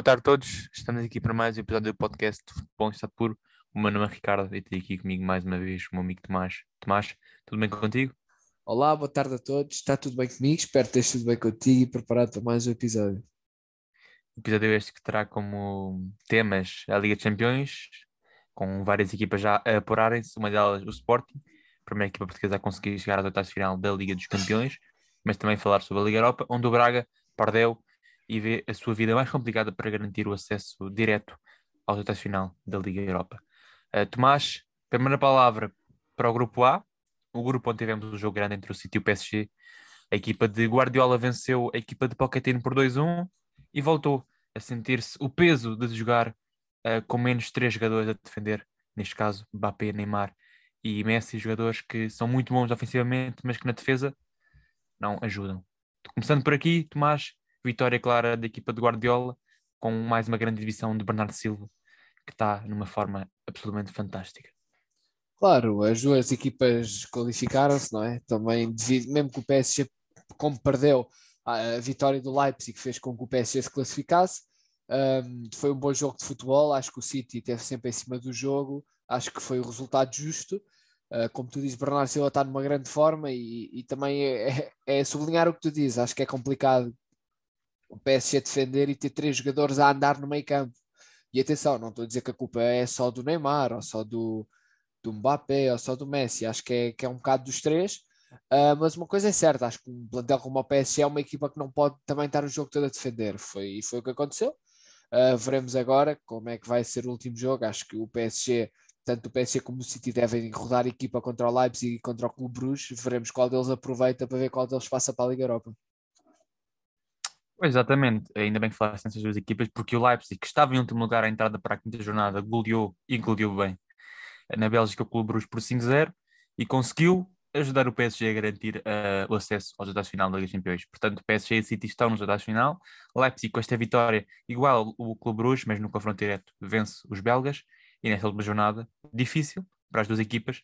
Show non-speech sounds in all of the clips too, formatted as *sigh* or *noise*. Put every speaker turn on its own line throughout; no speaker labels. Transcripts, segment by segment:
Boa tarde a todos, estamos aqui para mais um episódio do podcast de Futebol Estado Puro. O meu nome é Ricardo e tenho aqui comigo mais uma vez o meu amigo Tomás. Tomás, tudo bem contigo?
Olá, boa tarde a todos, está tudo bem comigo? Espero que esteja tudo bem contigo e preparado para mais um episódio.
Episódio este que terá como temas a Liga de Campeões, com várias equipas já a apurarem-se, uma delas o Sporting, a primeira equipa portuguesa a conseguir chegar às oitavas de final da Liga dos Campeões, mas também falar sobre a Liga Europa, onde o Braga perdeu e vê a sua vida mais complicada para garantir o acesso direto aos oitavos final da Liga Europa. Uh, Tomás, primeira palavra para o grupo A, o grupo onde tivemos o jogo grande entre o City e o PSG. A equipa de Guardiola venceu a equipa de Pochettino por 2-1 e voltou a sentir-se o peso de jogar uh, com menos três jogadores a defender, neste caso Mbappé, Neymar e Messi, jogadores que são muito bons ofensivamente, mas que na defesa não ajudam. Começando por aqui, Tomás, vitória clara da equipa de Guardiola, com mais uma grande divisão de Bernardo Silva, que está numa forma absolutamente fantástica.
Claro, as duas equipas qualificaram-se, não é? Também, mesmo que o PSG, como perdeu, a vitória do Leipzig fez com que o PSG se classificasse. Um, foi um bom jogo de futebol, acho que o City esteve sempre em cima do jogo, acho que foi o resultado justo. Uh, como tu dizes, Bernardo Silva está numa grande forma e, e também é, é, é, sublinhar o que tu dizes. Acho que é complicado o PSG defender e ter três jogadores a andar no meio campo. E atenção, não estou a dizer que a culpa é só do Neymar, ou só do, do Mbappé, ou só do Messi, acho que é, que é um bocado dos três. Uh, mas uma coisa é certa, acho que um plantel como o PSG é uma equipa que não pode também estar o jogo todo a defender. Foi, foi o que aconteceu. Uh, veremos agora como é que vai ser o último jogo. Acho que o PSG, tanto o PSG como o City, devem rodar a equipa contra o Leipzig e contra o Clube Bruges. Veremos qual deles aproveita para ver qual deles passa para a Liga Europa.
Exatamente, ainda bem que falaste nessas duas equipas, porque o Leipzig, que estava em último lugar à entrada para a quinta jornada, goleou e goleou bem na Bélgica o Clube Bruges por 5-0 e conseguiu ajudar o PSG a garantir uh, o acesso aos oitavos final da Liga dos Campeões. Portanto, o PSG e o City estão nos oitavos final. Leipzig, com esta vitória, igual o Clube Bruges, mas no confronto direto, vence os belgas. E nesta última jornada, difícil para as duas equipas,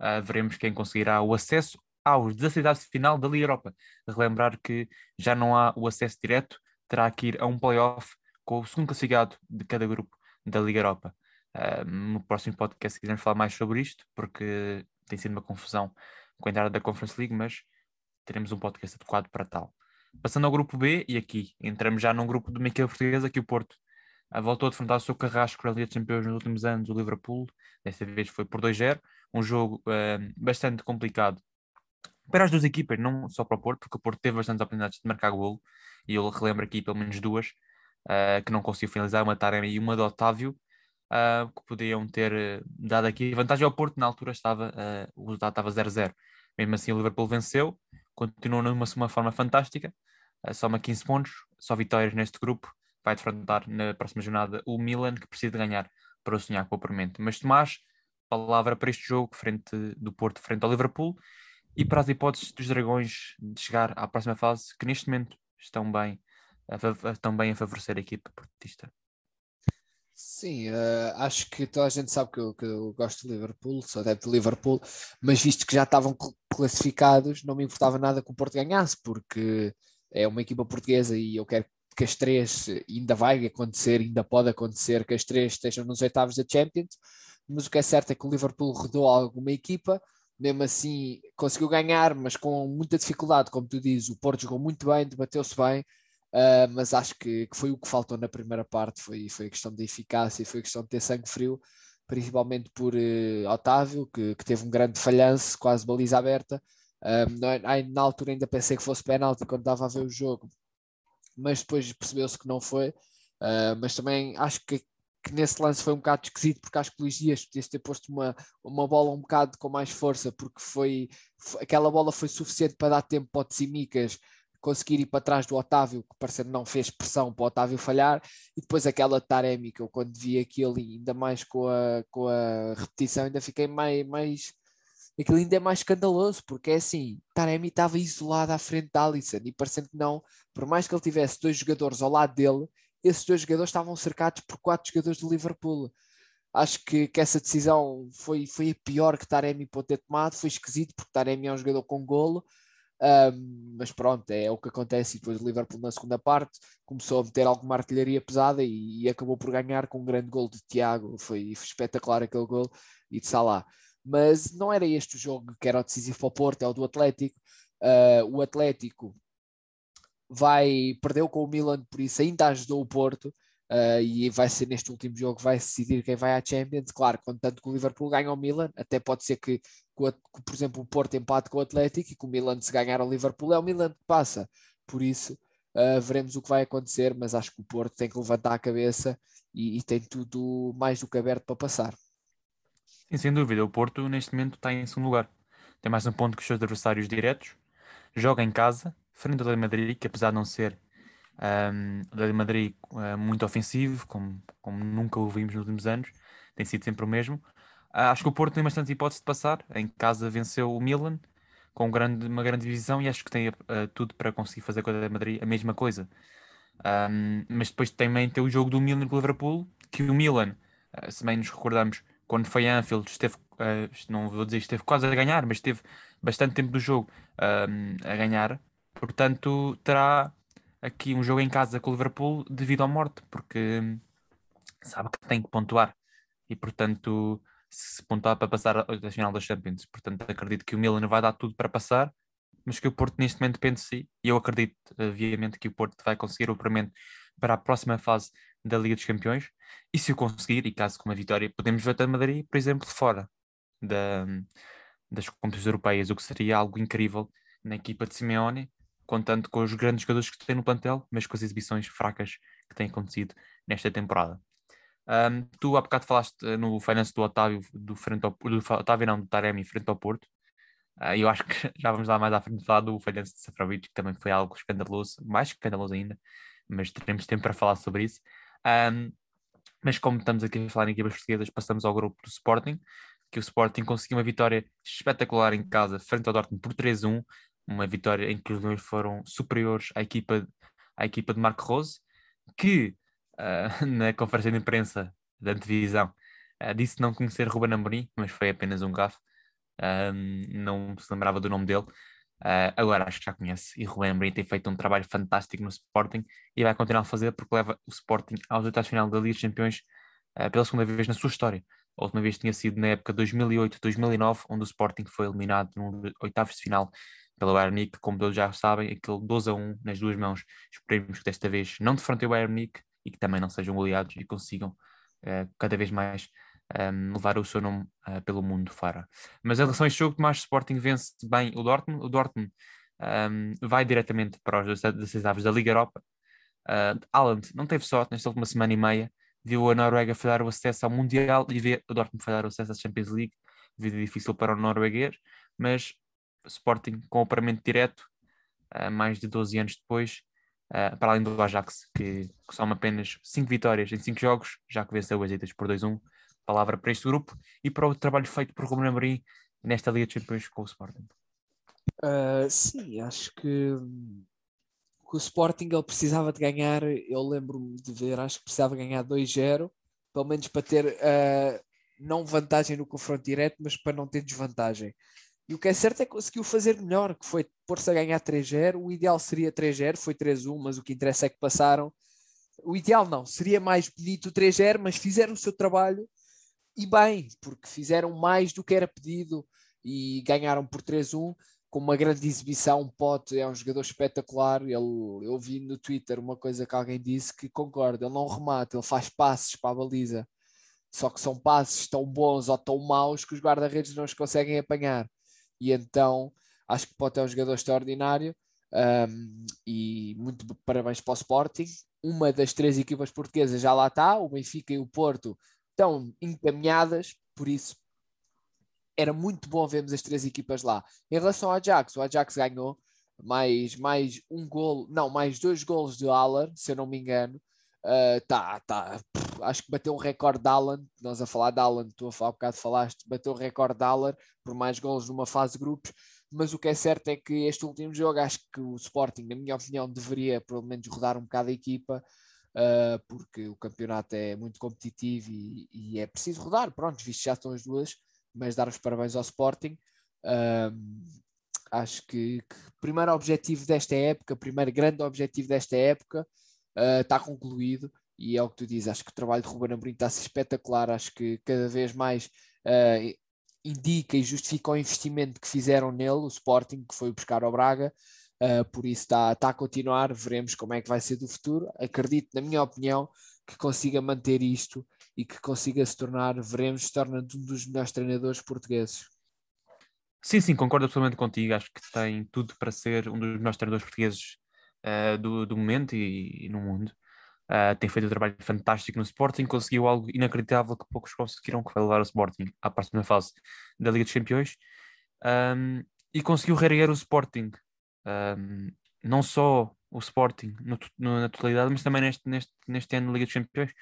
uh, veremos quem conseguirá o acesso aos 16 de final da Liga Europa. Relembrar que já não há o acesso direto, terá que ir a um playoff com o segundo classificado de cada grupo da Liga Europa. Uh, no próximo podcast quisermos falar mais sobre isto, porque tem sido uma confusão com a entrada da Conference League, mas teremos um podcast adequado para tal. Passando ao grupo B, e aqui entramos já num grupo de uma equipa portuguesa que o Porto uh, voltou a defrontar o seu carrasco na Liga dos Campeões nos últimos anos, o Liverpool, desta vez foi por 2-0, um jogo uh, bastante complicado para as duas equipas, não só para o Porto, porque o Porto teve bastantes oportunidades de marcar golo, e eu relembro aqui pelo menos duas, uh, que não conseguiu finalizar, uma Taremi e uma do Otávio, uh, que podiam ter uh, dado aqui vantagem ao Porto, na altura estava, o resultado estava 0-0. Mesmo assim o Liverpool venceu, continuou numa uma forma fantástica, soma 15 pontos, só vitórias neste grupo, vai defrontar na próxima jornada o Milan, que precisa de ganhar para sonhar com o Permente. Mas Tomás, palavra para este jogo, frente do Porto frente ao Liverpool, e para as hipóteses dos Dragões de chegar à próxima fase, que neste momento estão bem a, estão bem a favorecer a equipa portista.
Sim, uh, acho que toda a gente sabe que eu, que eu gosto de Liverpool, sou adepto de Liverpool, mas visto que já estavam classificados, não me importava nada que o Porto ganhasse, porque é uma equipa portuguesa e eu quero que as três, ainda vai acontecer, ainda pode acontecer que as três estejam nos oitavos da Champions, mas o que é certo é que o Liverpool rodou alguma equipa, mesmo assim conseguiu ganhar, mas com muita dificuldade, como tu dizes, o Porto jogou muito bem, debateu-se bem, uh, mas acho que, que, foi o que faltou na primeira parte, foi, foi a questão da eficácia e foi a questão de ter sangue frio, principalmente por uh, Otávio, que, que, teve um grande falhanço, quase baliza aberta, uh, na altura ainda pensei que fosse penalti quando estava a ver o jogo, mas depois percebeu-se que não foi, mas também acho que que nesse lance foi um bocado esquisito, porque acho que Luís Dias podias ter posto uma, uma bola um bocado com mais força, porque foi, foi aquela bola foi suficiente para dar tempo para o Tsimikas conseguir ir para trás do Otávio, que parecendo não fez pressão para o Otávio falhar, e depois aquela Taremi, que eu quando vi aquilo, ainda mais com a, com a repetição, ainda fiquei mais, mais. Aquilo ainda é mais escandaloso, porque é assim: Taremi estava isolado à frente da Alisson, e parecendo que não, por mais que ele tivesse dois jogadores ao lado dele, esses dois jogadores estavam cercados por quatro jogadores do Liverpool. Acho que, que essa decisão foi, foi a pior que Taremi pode ter tomado, foi esquisito, porque Taremi é um jogador com golo, Um, mas pronto, é o que acontece. E depois o Liverpool na segunda parte começou a meter alguma artilharia pesada e, e acabou por ganhar com um grande gol de Tiago. Foi, foi espetacular aquele gol e de Salah. Mas não era este o jogo que era o decisivo para o Porto, é o do Atlético. Uh, o Atlético vai perdeu com o Milan, por isso ainda ajudou o Porto. Uh, e vai ser neste último jogo vai decidir quem vai à Champions. Claro, contanto que o Liverpool ganha o Milan, até pode ser que, que, que, por exemplo, o Porto empate com o Atlético e que o Milan, se ganhar o Liverpool, é o Milan que passa. Por isso, uh, veremos o que vai acontecer, mas acho que o Porto tem que levantar a cabeça e, e tem tudo mais do que aberto para passar.
Sim, sem dúvida. O Porto, neste momento, está em segundo lugar. Tem mais um ponto que os seus adversários diretos. Joga em casa, frente ao Real Madrid, que apesar de não ser um, o Real Madrid uh, muito ofensivo, como, como nunca o vimos nos últimos anos, tem sido sempre o mesmo. Uh, acho que o Porto tem bastante hipótese de passar. Em casa venceu o Milan com um grande, uma grande divisão e acho que tem uh, tudo para conseguir fazer com o Real Madrid a mesma coisa. Um, mas depois também tem o jogo do Milan com o Liverpool, que o Milan, uh, se bem nos recordamos, quando foi a Anfield, esteve, não vou dizer esteve quase a ganhar, mas esteve bastante tempo do jogo a ganhar. Portanto, terá aqui um jogo em casa com o Liverpool devido à morte, porque sabe que tem que pontuar. E, portanto, se pontuar para passar a final da Champions, portanto, acredito que o Milan vai dar tudo para passar, mas que o Porto neste momento depende de si. E eu acredito, obviamente, que o Porto vai conseguir o apuramento para a próxima fase da Liga dos Campeões. E se o conseguir, e caso com uma vitória, podemos ver a Madrid, por exemplo, fora da, das competições europeias, o que seria algo incrível na equipa de Simeone contando com os grandes jogadores que tem no plantel, mas com as exibições fracas que têm acontecido nesta temporada. Um, tu há bocado falaste eh, no finance do Otávio, do frente ao, do Otávio não, do Taremi frente ao Porto. Uh, eu acho que *laughs* já vamos lá mais à frente falar do finance de Safrovic, que também foi algo escandaloso, mais escandaloso ainda, mas teremos tempo para falar sobre isso. Um, mas como estamos aqui a falar em equipas portuguesas, passamos ao grupo do Sporting, que o Sporting conseguiu uma vitória espetacular em casa frente ao Dortmund por 3-1, uma vitória em que os Leões foram superiores à equipa, à equipa de Marco Rose, que uh, *laughs* na conferência de imprensa da antevisão uh, disse não conhecer Ruben Amorim, mas foi apenas um gafe, não se lembrava do nome dele. Uh, agora acho que já conhece e Ruben Amorim tem feito um trabalho fantástico no Sporting e vai continuar a fazer porque leva o Sporting aos oitavos final da Liga dos Campeões pela segunda vez na sua história. A última vez tinha sido na época 2008-2009, onde o Sporting foi eliminado no oitavos de final pela Bayern Munique, como todos já sabem, aquele 12 a 1 nas duas mãos. Esperemos que desta vez não defrontem o Bayern Munique e que também não sejam goleados e consigam uh, cada vez mais um, ehm, levar o seu nome uh, pelo mundo fora. Mas em relação a este jogo, Tomás Sporting vence bem o Dortmund. O Dortmund um, ehm, vai diretamente para os 16 aves da Liga Europa. Uh, não teve sorte nesta última semana e meia, viu a Noruega falhar o acesso ao Mundial e vê o Dortmund falhar o acesso à Champions League. Vida difícil para o norueguês, mas Sporting com o paramento direto, uh, mais de 12 anos depois, uh, para além do Ajax, que, que soma apenas 5 vitórias em 5 jogos, já que venceu as Itas por 2-1. Palavra para este grupo e para o trabalho feito por Ruben Amorim nesta Liga de Champions com o Sporting.
Uh, sim, acho que o Sporting ele precisava de ganhar, eu lembro-me de ver, acho que precisava ganhar 2-0, pelo menos para ter uh, não vantagem no confronto direto, mas para não ter desvantagem. E o que é certo é que conseguiu fazer melhor, que foi pôr-se a ganhar 3-0. O ideal seria 3-0, foi 3-1, mas o que interessa é que passaram. O ideal não, seria mais bonito 3-0, mas fizeram o seu trabalho e bem, porque fizeram mais do que era pedido e ganharam por 3-1 com uma grande exibição. O Pote é um jogador espetacular. Ele, eu vi no Twitter uma coisa que alguém disse que concorda: ele não remata, ele faz passes para a baliza. Só que são passes tão bons ou tão maus que os guarda-redes não os conseguem apanhar e então acho que pode ter um jogador extraordinário um, e muito parabéns para o Sporting. Uma das três equipas portuguesas já lá está, o Benfica e o Porto estão encaminhadas, por isso era muito bom vermos as três equipas lá. Em relação ao Ajax, o Ajax ganhou mais, mais um gol, não, mais dois golos de Haller, se eu não me engano. Uh, tá, tá, acho que bateu o recorde de Alan, nós a falar de Alan, tu a falar um bocado falaste, bateu o recorde de Alan por mais gols numa fase de grupos, mas o que é certo é que este último jogo, acho que o Sporting, na minha opinião, deveria pelo menos rodar um bocado a equipa, uh, porque o campeonato é muito competitivo e, e, é preciso rodar, pronto, visto já estão as duas, mas dar os parabéns ao Sporting. Acho que, o primeiro objetivo desta época, primeiro grande objetivo desta época, uh, está concluído e é o que tu dizes. Acho que o trabalho de Ruben Amorim está espetacular. Acho que cada vez mais uh, indica e justifica o investimento que fizeram nele, o Sporting, que foi buscar ao Braga. Uh, por isso está, está a continuar, veremos como é que vai ser do futuro. Acredito, na minha opinião, que consiga manter isto e que consiga se tornar, veremos, se torna um dos melhores treinadores portugueses.
Sim, sim, concordo absolutamente contigo. Acho que tem tudo para ser um dos melhores treinadores portugueses uh, do, do momento e, e no mundo. Uh, tem feito um trabalho fantástico no Sporting, conseguiu algo inacreditável que poucos conseguiram, que foi levar o Sporting à próxima fase da Liga dos Campeões um, e conseguiu reerguer o Sporting. Um, não só o Sporting no, no, na totalidade, mas também neste, neste, neste ano da Liga dos Campeões,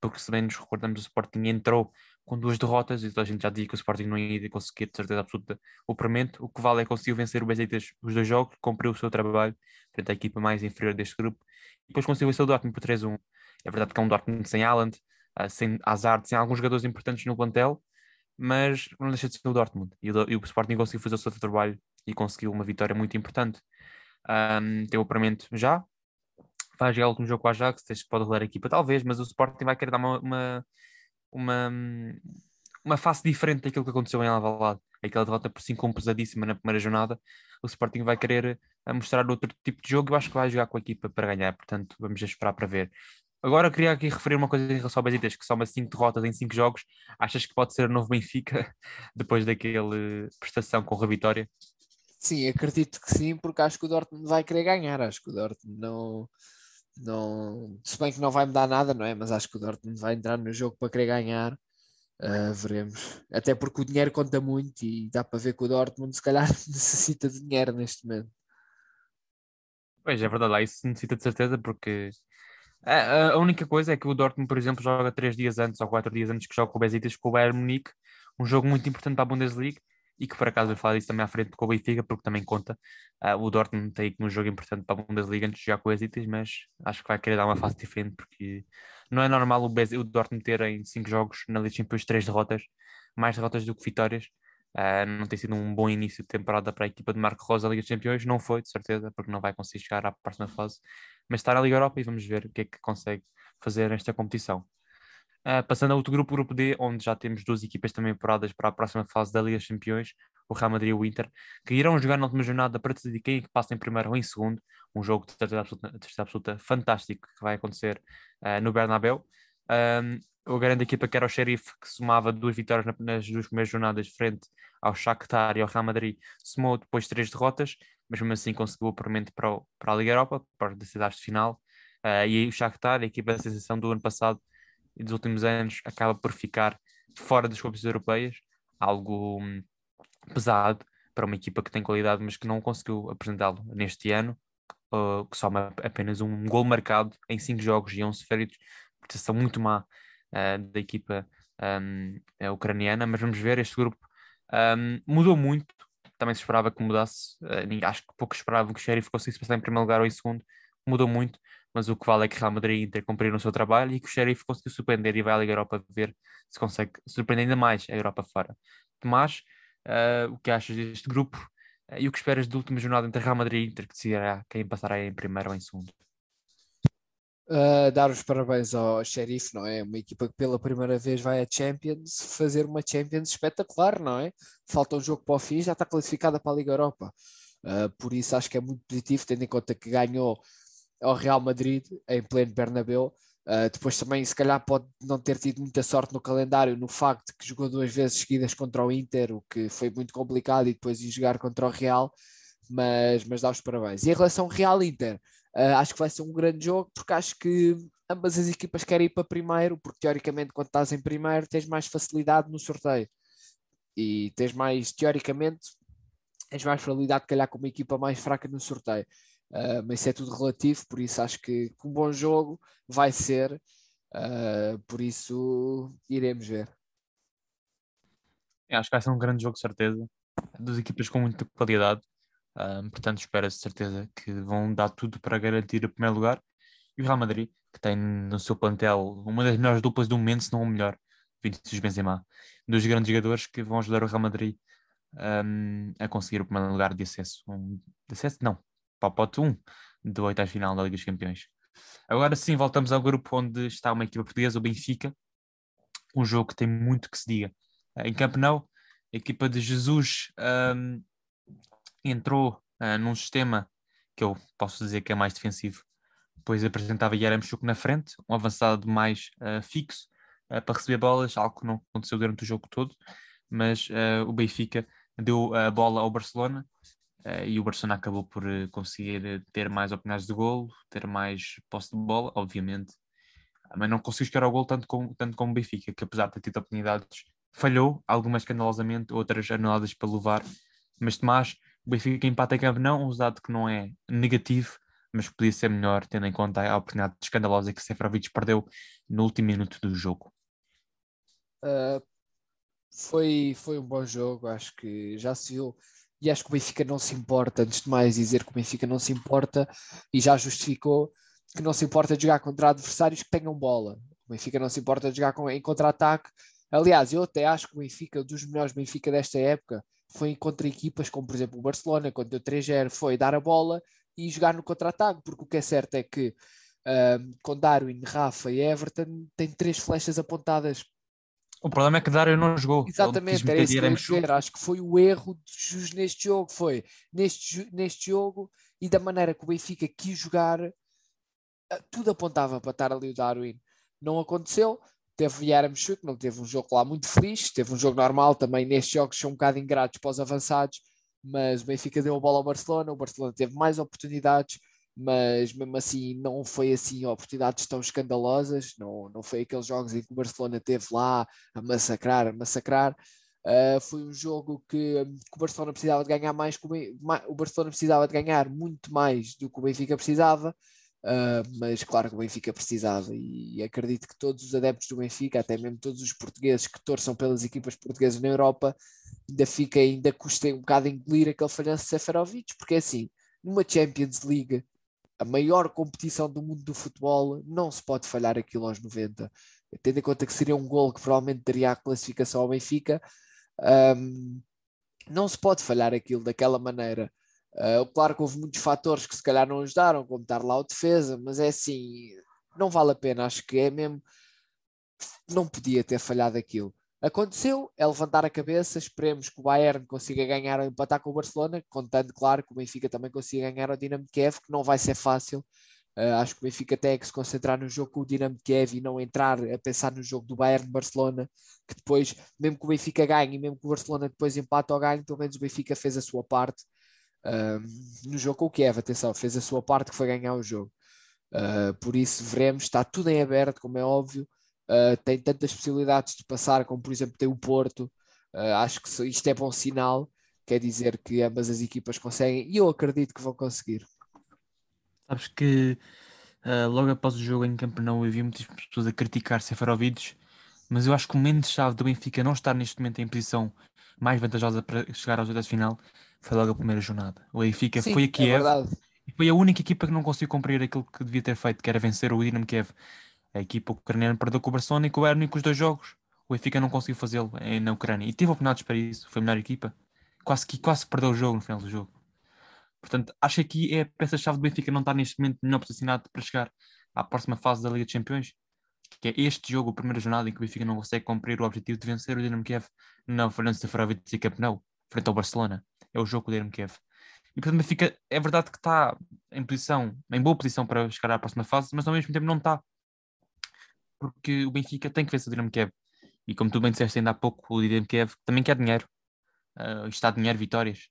porque se bem nos recordamos, o Sporting entrou com duas derrotas e a gente já dizia que o Sporting não ia conseguir de certeza absoluta o permanente. O que vale é que conseguiu vencer o Besiktas os dois jogos, cumpriu o seu trabalho frente à equipa mais inferior deste grupo e depois conseguiu vencer o Dortmund por 3-1. É verdade que é um Dortmund sem Haaland, ah, sem Hazard, sem alguns jogadores importantes no plantel, mas não deixa de ser o Dortmund. E o, Sporting conseguiu fazer o seu trabalho e conseguiu uma vitória muito importante. Um, tem o apuramento já, vai jogar o último jogo com o Ajax, pode rolar a equipa talvez, mas o Sporting vai querer dar uma, uma, uma, uma face diferente daquilo que aconteceu em Alvalade. Aquela derrota por 5 pesadíssima na primeira jornada, o Sporting vai querer eh, mostrar outro tipo de jogo e eu acho que vai jogar com a equipa para ganhar, portanto vamos esperar para ver. Agora queria aqui referir uma coisa em relação ao Besiktas, que soma 5 derrotas em 5 jogos. Achas que pode ser o novo Benfica *laughs* depois daquela prestação com a vitória?
Sim, acredito que sim, porque acho que o Dortmund vai querer ganhar. Acho que o Dortmund não, não. Se bem que não vai mudar nada, não é? Mas acho que o Dortmund vai entrar no jogo para querer ganhar. Uh, veremos. Até porque o dinheiro conta muito e dá para ver que o Dortmund se calhar *laughs* necessita de dinheiro neste momento.
Pois é verdade, lá isso necessita de certeza porque a, a única coisa é que o Dortmund, por exemplo, joga três dias antes ou quatro dias antes que joga com o Besiktas com o Bayern Munique, um jogo muito importante para a Bundesliga e que por acaso vai falar disso também à frente com o Benfica, porque também conta. Uh, o Dortmund tem aqui um jogo importante para a Bundesliga antes de jogar com o Besiktas, mas acho que vai querer dar uma fase diferente, porque não é normal o, Bez, o Dortmund ter em cinco jogos na Liga Champions três derrotas, mais derrotas do que vitórias. Uh, não tem sido um bom início de temporada para a equipa de Marco Rosa Liga dos Campeões, não foi, de certeza, porque não vai conseguir chegar à próxima fase, mas está na Liga Europa e vamos ver o que é que consegue fazer nesta competição. Uh, passando a outro grupo, o grupo D, onde já temos duas equipas também apuradas para a próxima fase da Liga dos Campeões, o Real Madrid e o Inter, que irão jogar na última jornada para decidir quem é que passa em primeiro ou em segundo, um jogo de certeza absoluta, absoluta fantástico que vai acontecer uh, no Bernabéu. Um, a grande equipa que era o Sheriff, que somava duas vitórias nas duas primeiras jornadas frente ao Shakhtar e ao Real Madrid, somou depois três derrotas, mas mesmo assim conseguiu o apuramento para, para a Liga Europa, para as decisões de final. Uh, e aí o Shakhtar, a equipa da sensação do ano passado e dos últimos anos, acaba por ficar fora das competições europeias, algo hum, pesado para uma equipa que tem qualidade, mas que não conseguiu apresentá-lo neste ano, uh, que soma apenas um gol marcado em cinco jogos e 11 feridos, prestação muito má uh, da equipa um, é ucraniana, mas vamos ver, este grupo um, mudou muito, também se esperava que mudasse, uh, acho que pouco esperavam que o Sheriff conseguisse passar em primeiro lugar ou em segundo, mudou muito, mas o que vale é que Real Madrid e Inter cumpriram o seu trabalho e que o Sheriff conseguiu surpreender e vai à Liga Europa ver se consegue surpreender ainda mais a Europa fora. Tomás, uh, o que achas deste grupo uh, e o que esperas da última jornada entre Real Madrid e Inter, que decidirá quem passará em primeiro ou em segundo.
Uh, dar os parabéns ao Sheriff, não é? Uma equipa que pela primeira vez vai a Champions fazer uma Champions espetacular, não é? Falta um jogo para o fim, já está classificada para a Liga Europa. Por isso acho que é muito positivo, tendo em conta que ganhou ao Real Madrid em pleno Bernabéu Uh, depois também, se calhar, pode não ter tido muita sorte no calendário, no facto que jogou duas vezes seguidas contra o Inter, o que foi muito complicado, e depois ir jogar contra o Real, mas, mas dá os parabéns. E em relação ao Real-Inter, uh, acho que vai ser um grande jogo, porque acho que ambas as equipas querem ir para primeiro, porque teoricamente, quando estás em primeiro, tens mais facilidade no sorteio. E tens mais, teoricamente, tens mais probabilidade de calhar com uma equipa mais fraca no sorteio. Uh, mas isso é tudo relativo, por isso acho que, um bom jogo vai ser, uh, por isso iremos ver.
Eu acho que vai ser um grande jogo, certeza. Duas equipas com muita qualidade, uh, portanto, espera-se certeza que vão dar tudo para garantir o primeiro lugar. E o Real Madrid, que tem no seu plantel uma das melhores duplas do momento, se não o melhor, Vinícius Benzema, dos grandes jogadores que vão ajudar o Real Madrid um, a conseguir o primeiro lugar de acesso. Um, de acesso? Não, para o pote 1 do oitavo final da Liga dos Campeões. Agora sim, voltamos ao grupo onde está uma equipa portuguesa, o Benfica. Um jogo que tem muito que se diga. Em Camp Nou, a equipa de Jesus um, entrou uh, num sistema que eu posso dizer que é mais defensivo, pois apresentava Yaramchuk na frente, um avançado mais uh, fixo uh, para receber bolas, algo que não aconteceu durante o jogo todo, mas o Benfica deu a bola ao Barcelona e o Barcelona acabou por uh, conseguir eh, ter mais oportunidades de golo, ter mais posse de bola, obviamente, mas não conseguiu chegar ao golo tanto como, tanto como o Benfica, que apesar de ter tido oportunidades, falhou, algumas escandalosamente, outras anuladas pelo VAR, mas Tomás, o Benfica empata em campo não, um dado que não é negativo, mas podia ser melhor, tendo em conta a oportunidade escandalosa que Seferovic perdeu no último minuto do jogo.
Uh, foi, foi um bom jogo, acho que já se viu e acho que o Benfica não se importa, antes de mais dizer que o Benfica não se importa e já justificou que não se importa de jogar contra adversários que tenham bola. O Benfica não se importa de jogar com, em contra-ataque. Aliás, eu até acho que o Benfica, dos melhores Benfica desta época, foi contra equipas como, por exemplo, o Barcelona, quando deu 3-0, foi dar a bola e jogar no contra-ataque, porque o que é certo é que uh, com Darwin, Rafa e Everton tem três flechas apontadas
o problema é que Dário não jogou.
Exatamente, era isso que eu ia dizer. Acho que foi o erro de neste jogo. Foi neste, neste jogo e da maneira que o Benfica quis jogar, eh, tudo apontava para estar ali o Darwin. Não aconteceu. Teve Yaramchuk, não teve um jogo lá muito feliz. Teve um jogo normal também. Nestes jogos são um bocado ingratos para os avançados. Mas o Benfica deu a bola ao Barcelona. O Barcelona teve mais oportunidades mas mesmo assim não foi assim oportunidades tão escandalosas, não, não foi aqueles jogos em que o Barcelona teve lá a massacrar, a massacrar. Uh, foi um jogo que, que, o Barcelona precisava de ganhar mais, o, o Barcelona precisava de ganhar muito mais do que o Benfica precisava, uh, mas claro que o Benfica precisava e, e acredito que todos os adeptos do Benfica, até mesmo todos os portugueses que torçam pelas equipas portuguesas na Europa, ainda fica, ainda custa um bocado engolir aquele falhanço de Seferovic, porque é assim, numa Champions League a maior competição do mundo do futebol, não se pode falhar aquilo aos 90. Tendo em conta que seria um gol que provavelmente daria a classificação ao Benfica, um, não se pode falhar aquilo daquela maneira. Uh, claro que houve muitos fatores que se calhar não ajudaram, como estar lá o defesa, mas é assim, não vale a pena. Acho que é mesmo. Não podia ter falhado aquilo. Aconteceu, é levantar a cabeça, esperemos que o Bayern consiga ganhar ou empatar com o Barcelona, contando, claro, que o Benfica também consiga ganhar ao Dinamo de Kiev, que não vai ser fácil. Uh, acho que o Benfica tem que se concentrar no jogo com o Dinamo de Kiev e não entrar a pensar no jogo do Bayern-Barcelona, que depois, mesmo que o Benfica ganhe e mesmo que o Barcelona depois empate ou ganhe, pelo menos o Benfica fez a sua parte uh, no jogo com o Kiev, atenção, fez a sua parte que foi ganhar o jogo. Uh, por isso veremos, está tudo em aberto, como é óbvio uh, tem tantas possibilidades de passar, como por exemplo tem o Porto. Uh, acho que isto é bom sinal, quer dizer que ambas as equipas conseguem e eu acredito que vão conseguir.
Sabes que uh, logo após o jogo em Campeonato havia muitas pessoas a criticar Seferovic, mas eu acho que o momento-chave do Benfica não estar neste momento em posição mais vantajosa para chegar aos oitavos de final foi logo a primeira jornada. O Benfica Sim, foi a é Kiev é e foi a única equipa que não conseguiu cumprir aquilo que devia ter feito, que era vencer o Dinamo Kiev. A equipa ucraniana perdeu com o Barcelona e com o Bayern os dois jogos. O Benfica não conseguiu fazê-lo na Ucrânia. E teve oportunidades para isso. Foi a melhor equipa. Quase que, quase perdeu o jogo no final do jogo. Portanto, acho que aqui é a peça-chave do Benfica não estar neste momento melhor posicionado para chegar à próxima fase da Liga dos Campeões. Que é este jogo, a primeira jornada em que o Benfica não consegue cumprir o objetivo de vencer o Dinamo Kiev na França Ferovic e campeão, frente ao Barcelona. É o jogo do Dinamo Kiev. E portanto, o Benfica é verdade que está em posição, em boa posição para chegar à próxima fase, mas ao mesmo tempo não está porque o Benfica tem que vencer o Dinamo Kiev. E como tu bem disseste ainda há pouco, o Dinamo Kiev também quer dinheiro. Uh, está dinheiro, vitórias.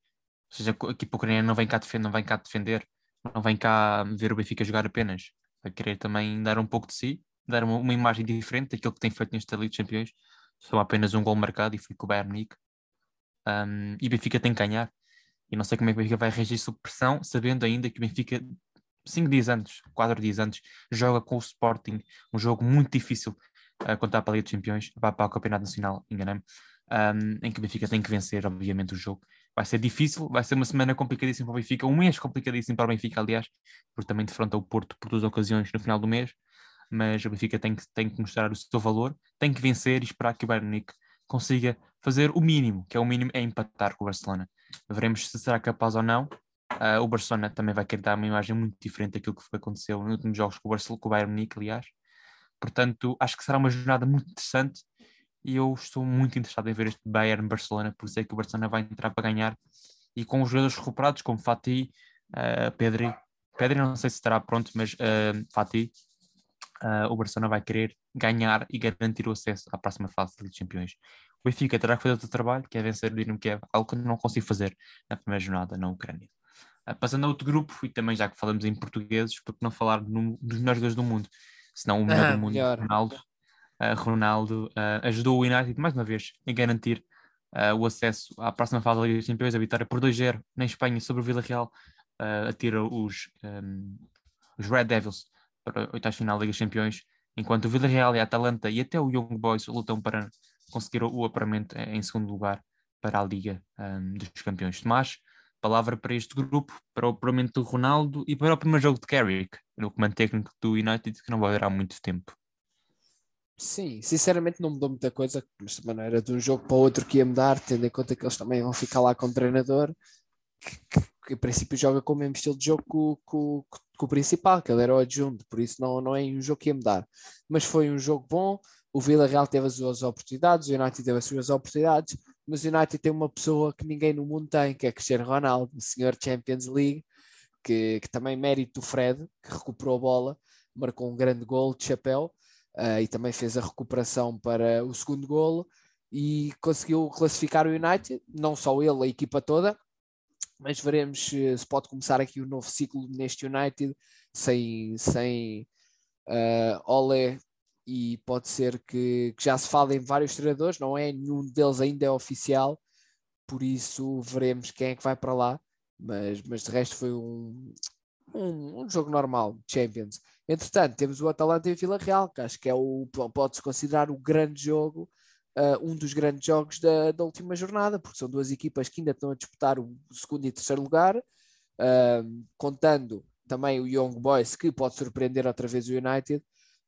Ou seja, a equipa ucraniana não vem cá defender, não vem cá defender, não vem cá ver o Benfica jogar apenas. Vai querer também dar um pouco de si, dar uma, uma imagem diferente daquilo que tem feito nesta Liga dos Campeões. Só apenas um gol marcado e foi com o Bayern Munique. Um, e o Benfica tem que ganhar. E não sei como é que o Benfica vai reagir sob pressão, sabendo ainda que o Benfica cinco dias antes, quatro dias antes, joga com o Sporting, um jogo muito difícil uh, contar para a Liga dos Campeões, para, para o Campeonato Nacional, enganei-me, um, em que o Benfica tem que vencer, obviamente, o jogo. Vai ser difícil, vai ser uma semana complicadíssima para o Benfica, um mês complicadíssimo para o Benfica, aliás, porque também defronta o Porto por duas ocasiões no final do mês, mas o Benfica tem que, tem que mostrar o seu valor, tem que vencer e esperar que o Bayern Munique consiga fazer o mínimo, que é o mínimo, é empatar com o Barcelona. Veremos se será capaz ou não. Uh, o Barcelona também vai querer dar uma imagem muito diferente daquilo que aconteceu nos últimos jogos com o, Barcelona, com o Bayern Munique, aliás. Portanto, acho que será uma jornada muito interessante e eu estou muito interessado em ver este Bayern-Barcelona, porque sei que o Barcelona vai entrar para ganhar e com os jogadores recuperados, como Fati, uh, Pedri, Pedri não sei se estará pronto, mas uh, Fati, uh, o Barcelona vai querer ganhar e garantir o acesso à próxima fase da Liga dos Campeões. O Benfica terá que fazer o seu trabalho, que é vencer o Dinamo Kiev, algo que não consigo fazer na primeira jornada na Ucrânia. Uh, passando a outro grupo, e também já que falamos em portugueses, porque não falar no, dos melhores jogadores do mundo, senão o melhor ah, do mundo, melhor. Ronaldo, uh, Ronaldo uh, ajudou o United mais uma vez a garantir o acesso à próxima fase da Liga dos Campeões, a vitória por 2-0 na Espanha sobre o Villarreal, uh, atira os, um, os Red Devils para a oitava final da Liga dos Campeões, enquanto o Villarreal e a Atalanta e até o Young Boys lutam para conseguir o apuramento em segundo lugar para a Liga um, dos Campeões. Tomás, palavra para este grupo, para o apuramento do Ronaldo e para o primeiro jogo de Carrick, no comando técnico do United, que não vai durar muito tempo.
Sim, sinceramente não mudou muita coisa, mas não era de um jogo para o outro que ia mudar, tendo em conta que eles também vão ficar lá com o treinador, que, que, em princípio joga com o mesmo estilo de jogo que, o principal, que ele era o adjunto, por isso não, não é um jogo que ia mudar. Mas foi um jogo bom, o Villarreal teve as suas oportunidades, o United teve as suas oportunidades, mas o United tem uma pessoa que ninguém no mundo tem, que é Cristiano Ronaldo, o senhor Champions League, que, que também mérito do Fred, que recuperou a bola, marcou um grande gol de chapéu uh, e também fez a recuperação para o segundo golo e conseguiu classificar o United, não só ele, a equipa toda, mas veremos se, pode começar aqui um novo ciclo neste United sem, sem uh, Ole e pode ser que, que, já se fale em vários treinadores, não é? Nenhum deles ainda é oficial, por isso veremos quem é que vai para lá, mas, mas de resto foi um, um, um jogo normal, Champions. Entretanto, temos o Atalanta e o Vila Real, que acho que é o, pode-se considerar o grande jogo, uh, um dos grandes jogos da, da, última jornada, porque são duas equipas que ainda estão a disputar o segundo e terceiro lugar, uh, contando também o Young Boys, que pode surpreender outra vez o United.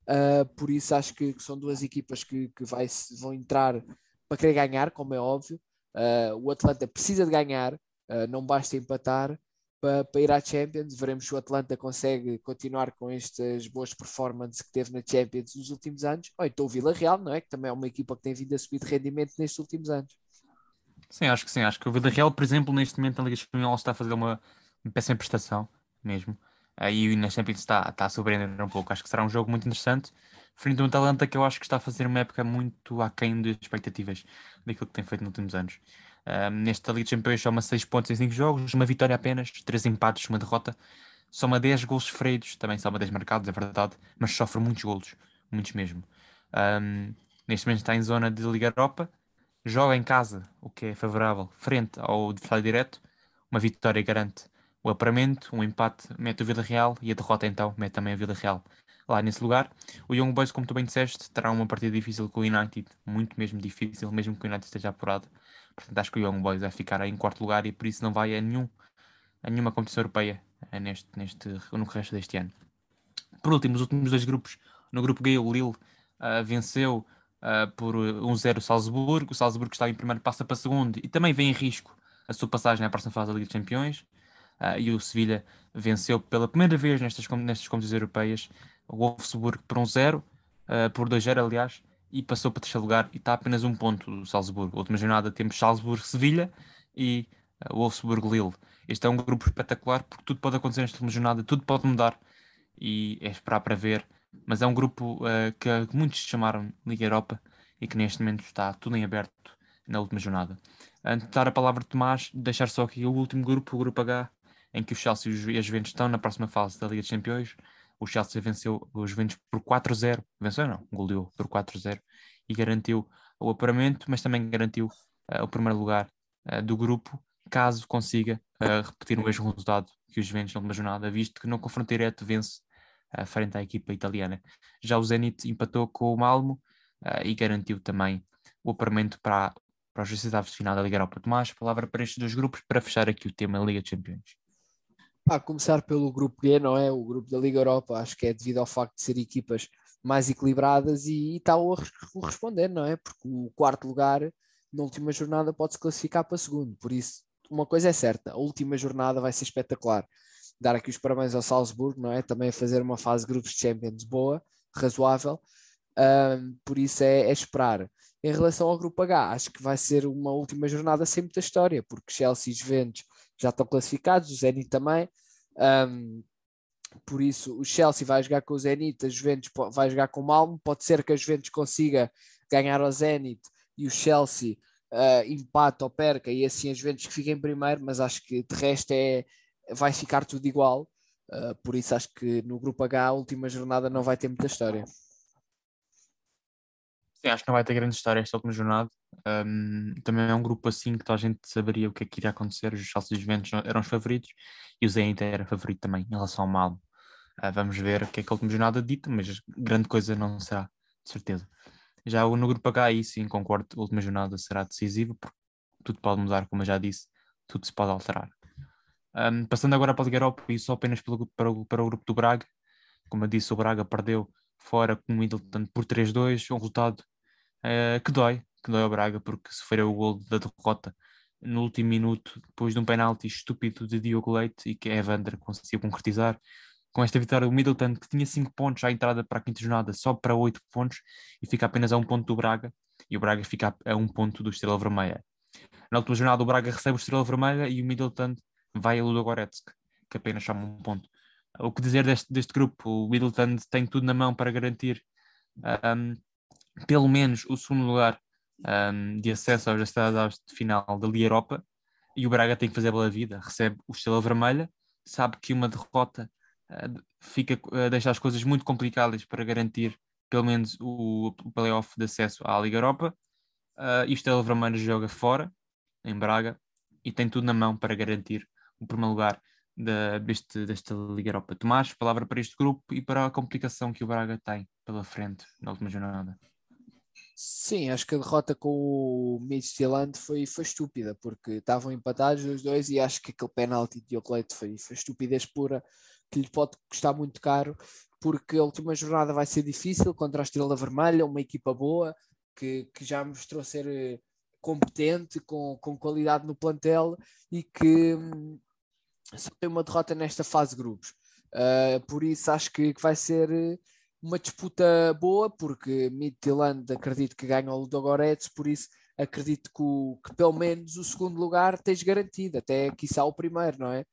Uh, por isso acho que, que, são duas equipas que, que vai, vão entrar para querer ganhar, como é óbvio. o Atlanta precisa de ganhar, não basta empatar para, para ir à Champions. Veremos se o Atlanta consegue continuar com estas boas performances que teve na Champions nos últimos anos. Ou então o Vila Real, não é? Que também é uma equipa que tem vindo a subir de rendimento nestes últimos anos.
Sim, acho que sim. Acho que o Vila Real, por exemplo, neste momento na Liga Espanhola está a fazer uma, uma péssima prestação mesmo. Aí na Champions está, está a surpreender um pouco. Acho que será um jogo muito interessante. Frente a um Atalanta que eu acho que está a fazer uma época muito aquém das expectativas daquilo que tem feito nos últimos anos. Um, nesta Liga de Campeões soma 6 pontos em 5 jogos, uma vitória apenas, 3 empates, uma derrota. Soma 10 gols sofridos, também soma 10 marcados, é verdade, mas sofre muitos golos, muitos mesmo. Um, neste momento está em zona de Liga Europa, joga em casa, o que é favorável, frente ao adversário direto. Uma vitória garante o apuramento, um empate mete o Vila Real e a derrota então mete também a Vila Real lá nesse lugar. O Young Boys, como tu bem disseste, terá uma partida difícil com o United, muito mesmo difícil, mesmo que o United esteja apurado. Portanto, acho que o Young Boys vai ficar em quarto lugar e por isso não vai a, nenhum, a nenhuma competição europeia eh, neste, neste, no resto deste ano. Por último, os últimos dois grupos, no grupo G, o Lille uh, venceu uh, por 1-0 o Salzburgo. O Salzburgo estava em primeiro passa para segundo e também vem em risco a sua passagem à próxima fase da Liga dos Campeões. Uh, e o Sevilha venceu pela primeira vez nestas, nestas competições europeias o Wolfsburg por 1-0, por 2-0 aliás, e passou para terceiro lugar e está apenas um ponto do Salzburgo. A última jornada temos Salzburgo-Sevilha e uh, Wolfsburgo-Lille. Este é um grupo espetacular porque tudo pode acontecer nesta última jornada, tudo pode mudar e é esperar para ver. Mas é um grupo uh, que muitos chamaram Liga Europa e que neste momento está tudo em aberto na última jornada. Antes de dar a palavra de Tomás, deixar só aqui o último grupo, o grupo H, em que o Chelsea e os Juventus estão na próxima fase da Liga dos Campeões o Chelsea venceu os Juventus por 4-0, venceu não, goleou por 4-0 e garantiu o apuramento, mas também garantiu uh, o primeiro lugar uh, do grupo, caso consiga uh, repetir o mesmo resultado que os Juventus na última jornada, visto que no confronto direto vence frente à equipa italiana. Já o Zenit empatou com o Malmo e garantiu também o apuramento para, para os oitavos de final da Liga Europa. Tomás, palavra para estes dois grupos para fechar aqui o tema Liga dos Campeões.
A começar pelo grupo G, não é? O grupo da Liga Europa, acho que é devido ao facto de ser equipas mais equilibradas e, e está a corresponder, não é? Porque o quarto lugar na última jornada pode se classificar para segundo. Por isso, uma coisa é certa, a última jornada vai ser espetacular. Dar aqui os parabéns ao Salzburgo, não é? Também a fazer uma fase grupos de Champions boa, razoável. Um, por isso é, é, esperar. Em relação ao grupo H, acho que vai ser uma última jornada sem muita história, porque Chelsea e Juventus já estão classificados, o Zenit também. Um, por isso, o Chelsea vai jogar com o Zenit, a Juventus vai jogar com o Malmo. Pode ser que a Juventus consiga ganhar ao Zenit e o Chelsea uh, empate ou perca e assim a Juventus que fica em primeiro, mas acho que de resto é, vai ficar tudo igual. Uh, por isso acho que no grupo H a última jornada não vai ter muita história.
Sim, acho que não vai ter grande história esta última jornada. Um, também é um grupo assim que toda a gente saberia o que é que iria acontecer. Os Chelsea e Juventus eram os favoritos e o Zenit era favorito também em relação ao Malmo. Uh, vamos ver o que é que a última jornada dita, mas grande coisa não será, de certeza. Já no grupo H, aí sim, concordo, a última jornada será decisiva, porque tudo pode mudar, como eu já disse, tudo se pode alterar. Um, passando agora para a Liga Europa e só apenas pelo, para, o, para o grupo do Braga, como eu disse, o Braga perdeu fora com o Middleton por 3-2, um resultado uh, que dói, que dói ao Braga, porque sofreu o gol da derrota no último minuto, depois de um penalti estúpido de Diogo Leite e que Evander conseguiu concretizar com esta vitória, o Middleton, que tinha 5 pontos à entrada para a quinta jornada, sobe para 8 pontos e fica apenas a um ponto do Braga, e o Braga fica a um ponto do Estrela Vermelha. Na última jornada, o Braga recebe o Estrela Vermelha e o Middleton vai a Ludogorets, que apenas chama um ponto. O que dizer deste, deste grupo? O Middleton tem tudo na mão para garantir um, pelo menos o segundo lugar um, de acesso aos estados de final da Liga Europa e o Braga tem que fazer pela vida. Recebe o Estrela Vermelha, sabe que uma derrota fica a deixar as coisas muito complicadas para garantir pelo menos o, o playoff de acesso à Liga Europa. Uh, e o Estrela Vermelha joga fora, em Braga, e tem tudo na mão para garantir o primeiro lugar da, deste, desta Liga Europa. Tomás, palavra para este grupo e para a complicação que o Braga tem pela frente na última jornada.
Sim, acho que a derrota com o Midtjylland foi, foi estúpida, porque estavam empatados os dois e acho que aquele penalti de Ocleto foi, foi estupidez pura que lhe pode custar muito caro, porque a última jornada vai ser difícil contra a Estrela Vermelha, uma equipa boa que, que já mostrou ser eh, competente, com, com qualidade no plantel e que hum, só tem uma derrota nesta fase de grupos. Uh, por isso acho que, que, vai ser eh, uma disputa boa, porque Midtjylland acredito que ganha o Ludogorets, por isso acredito que, o, que, pelo menos o segundo lugar tens garantido, até quiçá o primeiro, não é?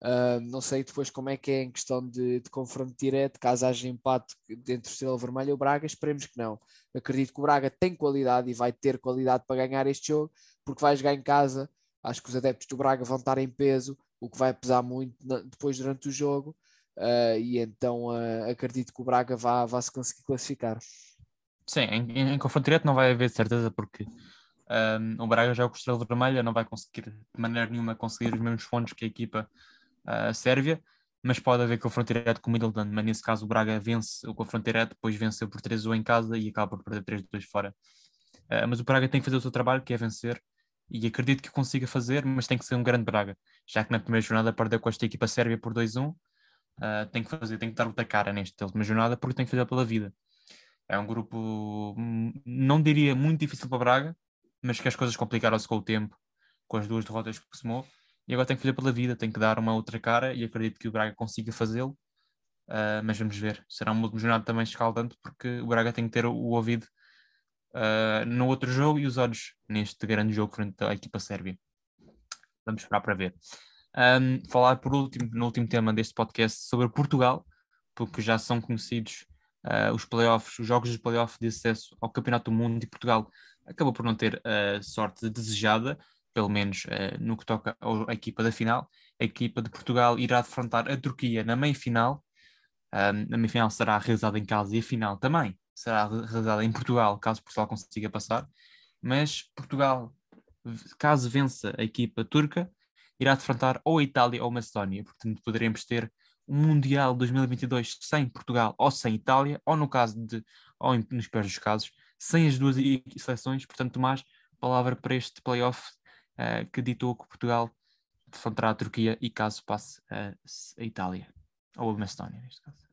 Uh, não sei depois como é que é em questão de, de confronto direto, caso haja empate entre o Estrela Vermelha e o Braga, esperemos que não. Acredito que o Braga tem qualidade e vai ter qualidade para ganhar este jogo, porque vai jogar em casa. Acho que os adeptos do Braga vão estar em peso, o que vai pesar muito depois durante o jogo. Uh, e então uh, acredito que o Braga vá, vá se conseguir classificar.
Sim, em, em confronto direto não vai haver certeza, porque um, o Braga já é o Estrela Vermelha, não vai conseguir de maneira nenhuma conseguir os mesmos pontos que a equipa a Sérvia, mas pode haver confronto direto com o Middleton, mas nesse caso o Braga vence o confronto direto, depois venceu por 3-1 em casa e acaba por perder 3-2 fora. Uh, mas o Braga tem que fazer o seu trabalho, que é vencer, e acredito que consiga fazer, mas tem que ser um grande Braga, já que na primeira jornada perdeu com esta equipa sérvia por 2-1, uh, tem que fazer, tem que dar outra cara nesta última jornada, porque tem que fazer pela vida. É um grupo, hum, não diria muito difícil para Braga, mas que as coisas complicaram-se com o tempo, com as duas derrotas que somou, e agora tem que fazer pela vida, tem que dar uma outra cara e acredito que o Braga consiga fazê-lo. Uh, mas vamos ver, será uma jornada também escaldante porque o Braga tem que ter o, ouvido uh, no outro jogo e os olhos neste grande jogo frente à equipa sérvia. Vamos esperar para ver. Um, falar por último, no último tema deste podcast sobre Portugal, porque já são conhecidos uh, os playoffs, os jogos de playoff de acesso ao Campeonato do Mundo e Portugal acabou por não ter a sorte desejada, pelo menos uh, no que toca à equipa da final. A equipa de Portugal irá defrontar a Turquia na meia-final. Um, a meia-final será realizada em casa e a final também será realizada em Portugal, caso Portugal consiga passar. Mas Portugal, caso vença a equipa turca, irá defrontar ou a Itália ou a Macedónia. Portanto, poderemos ter um Mundial 2022 sem Portugal ou sem Itália, ou no caso de, ou nos piores dos casos, sem as duas seleções. Portanto, mais palavra para este playoff uh, que ditou que Portugal defrontará a Turquia e caso passe a, a Itália, ou a Macedónia, neste caso.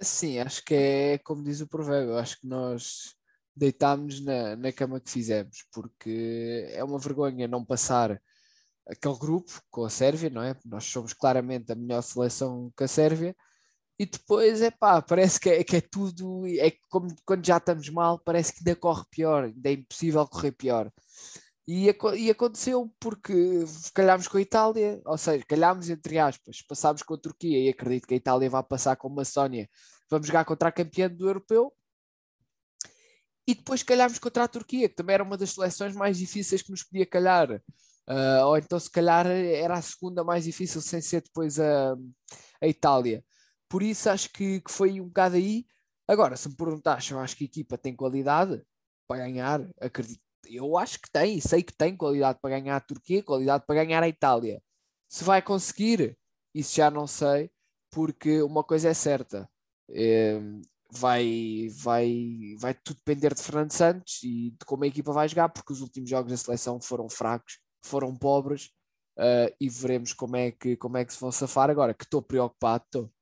Sim, acho que é como diz o provérbio, acho que nós deitámos na, na cama que fizemos, porque é uma vergonha não passar aquele grupo com a Sérvia, não é? Nós somos claramente a melhor seleção que a Sérvia. E depois, é pá, parece que é, que é tudo, é como quando já estamos mal, parece que ainda corre pior, ainda é impossível correr pior. E, e aconteceu porque calhámos com a Itália, ou seja, calhámos entre aspas, passámos com a Turquia e acredito que a Itália vai passar com a Macedónia. Vamos jogar contra a campeã do europeu. E depois calhámos contra a Turquia, que também era uma das seleções mais difíceis que nos podia calhar. Uh, ou então, se calhar, era a segunda mais difícil, sem ser depois a, a Itália. Por isso, acho que, que foi um bocado aí. Agora, se me perguntas se eu acho que a equipa tem qualidade para ganhar, acredito. Eu acho que tem, sei que tem qualidade para ganhar a Turquia, qualidade para ganhar a Itália. Se vai conseguir, isso já não sei, porque uma coisa é certa. É, vai, vai, vai tudo depender de Fernando Santos e de como a equipa vai jogar, porque os últimos jogos da seleção foram fracos foram pobres uh, e veremos como é, que, como é que se vão safar agora, que estou preocupado, estou.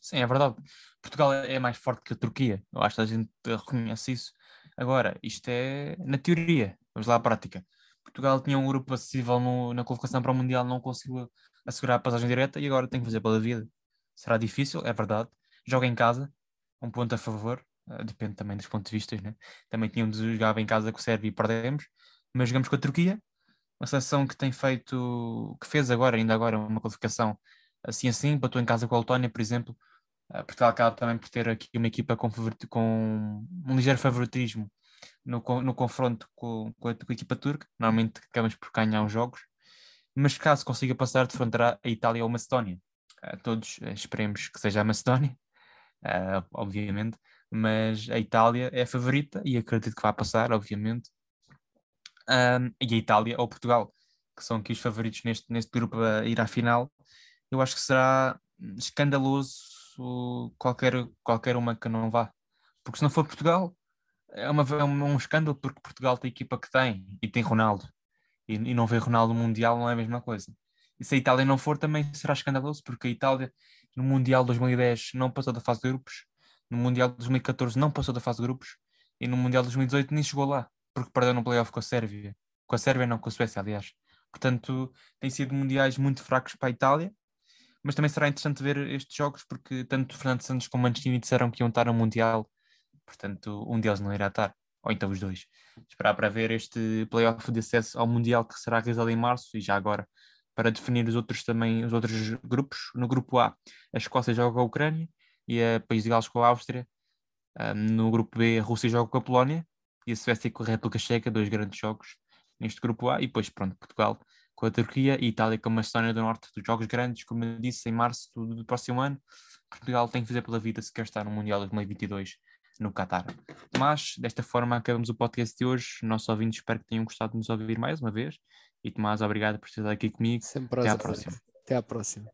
Sim, é verdade. Portugal é mais forte que a Turquia, eu acho que a gente reconhece isso. Agora, isto é na teoria, vamos lá à prática. Portugal tinha um grupo acessível no, na convocação para o Mundial, não conseguiu assegurar a passagem direta e agora tem que fazer pela vida. Será difícil, é verdade. Joga em casa, um ponto a favor, uh, depende também dos pontos de vista. Né? Também tínhamos jogado em casa com o Sérvia e perdemos, mas jogamos com a Turquia, uma seleção que tem feito, que fez agora, ainda agora, uma qualificação assim assim, empatou em casa com a Letónia, por exemplo. Uh, Portugal acaba também por ter aqui uma equipa com, com um ligeiro favoritismo no, no confronto com, com, a, com, a, equipa turca. Normalmente acabamos por ganhar os jogos, mas caso consiga passar, defrontará a Itália ou a Macedónia. Uh, todos uh, esperemos que seja a Macedónia, uh, obviamente, mas a Itália é a favorita e acredito que vai passar, obviamente um, e a Itália ou Portugal, que são aqui os favoritos neste, neste grupo a ir à final, eu acho que será escandaloso qualquer, qualquer uma que não vá. Porque se não for Portugal, é, uma, é um escândalo porque Portugal tem a equipa que tem e tem Ronaldo. E, e não ver Ronaldo no Mundial não é a mesma coisa. E se a Itália não for, também será escandaloso, porque a Itália no Mundial 2010 não passou da fase de grupos, no Mundial 2014 não passou da fase de grupos, e no Mundial 2018 nem chegou lá porque perdeu no playoff com a Sérvia. Com a Sérvia, não, com a Suécia, aliás. Portanto, têm sido mundiais muito fracos para a Itália, mas também será interessante ver estes jogos, porque tanto Fernando Santos como Mancini disseram que iam estar no Mundial, portanto, um deles não irá estar, ou então os dois. Esperar para ver este playoff de acesso ao Mundial que será realizado em março e já agora para definir os outros também, os outros grupos. No grupo A, a Escócia joga com a Ucrânia e a País de Gales com a Áustria. No grupo B, a Rússia joga com a Polónia e a Suécia com a República Checa, dois grandes jogos neste grupo A, e depois, pronto, Portugal com a Turquia e Itália com a Macedónia do Norte, dos jogos grandes, como eu disse, em março do, do próximo ano. Portugal tem que fazer pela vida se quer estar no Mundial 2022 no Qatar. Mas, desta forma, acabamos o podcast de hoje. Nossos ouvintes, espero que tenham gostado de nos ouvir mais uma vez. E Tomás, obrigado por estar aqui comigo.
Sempre
Até à próxima.
Até à próxima.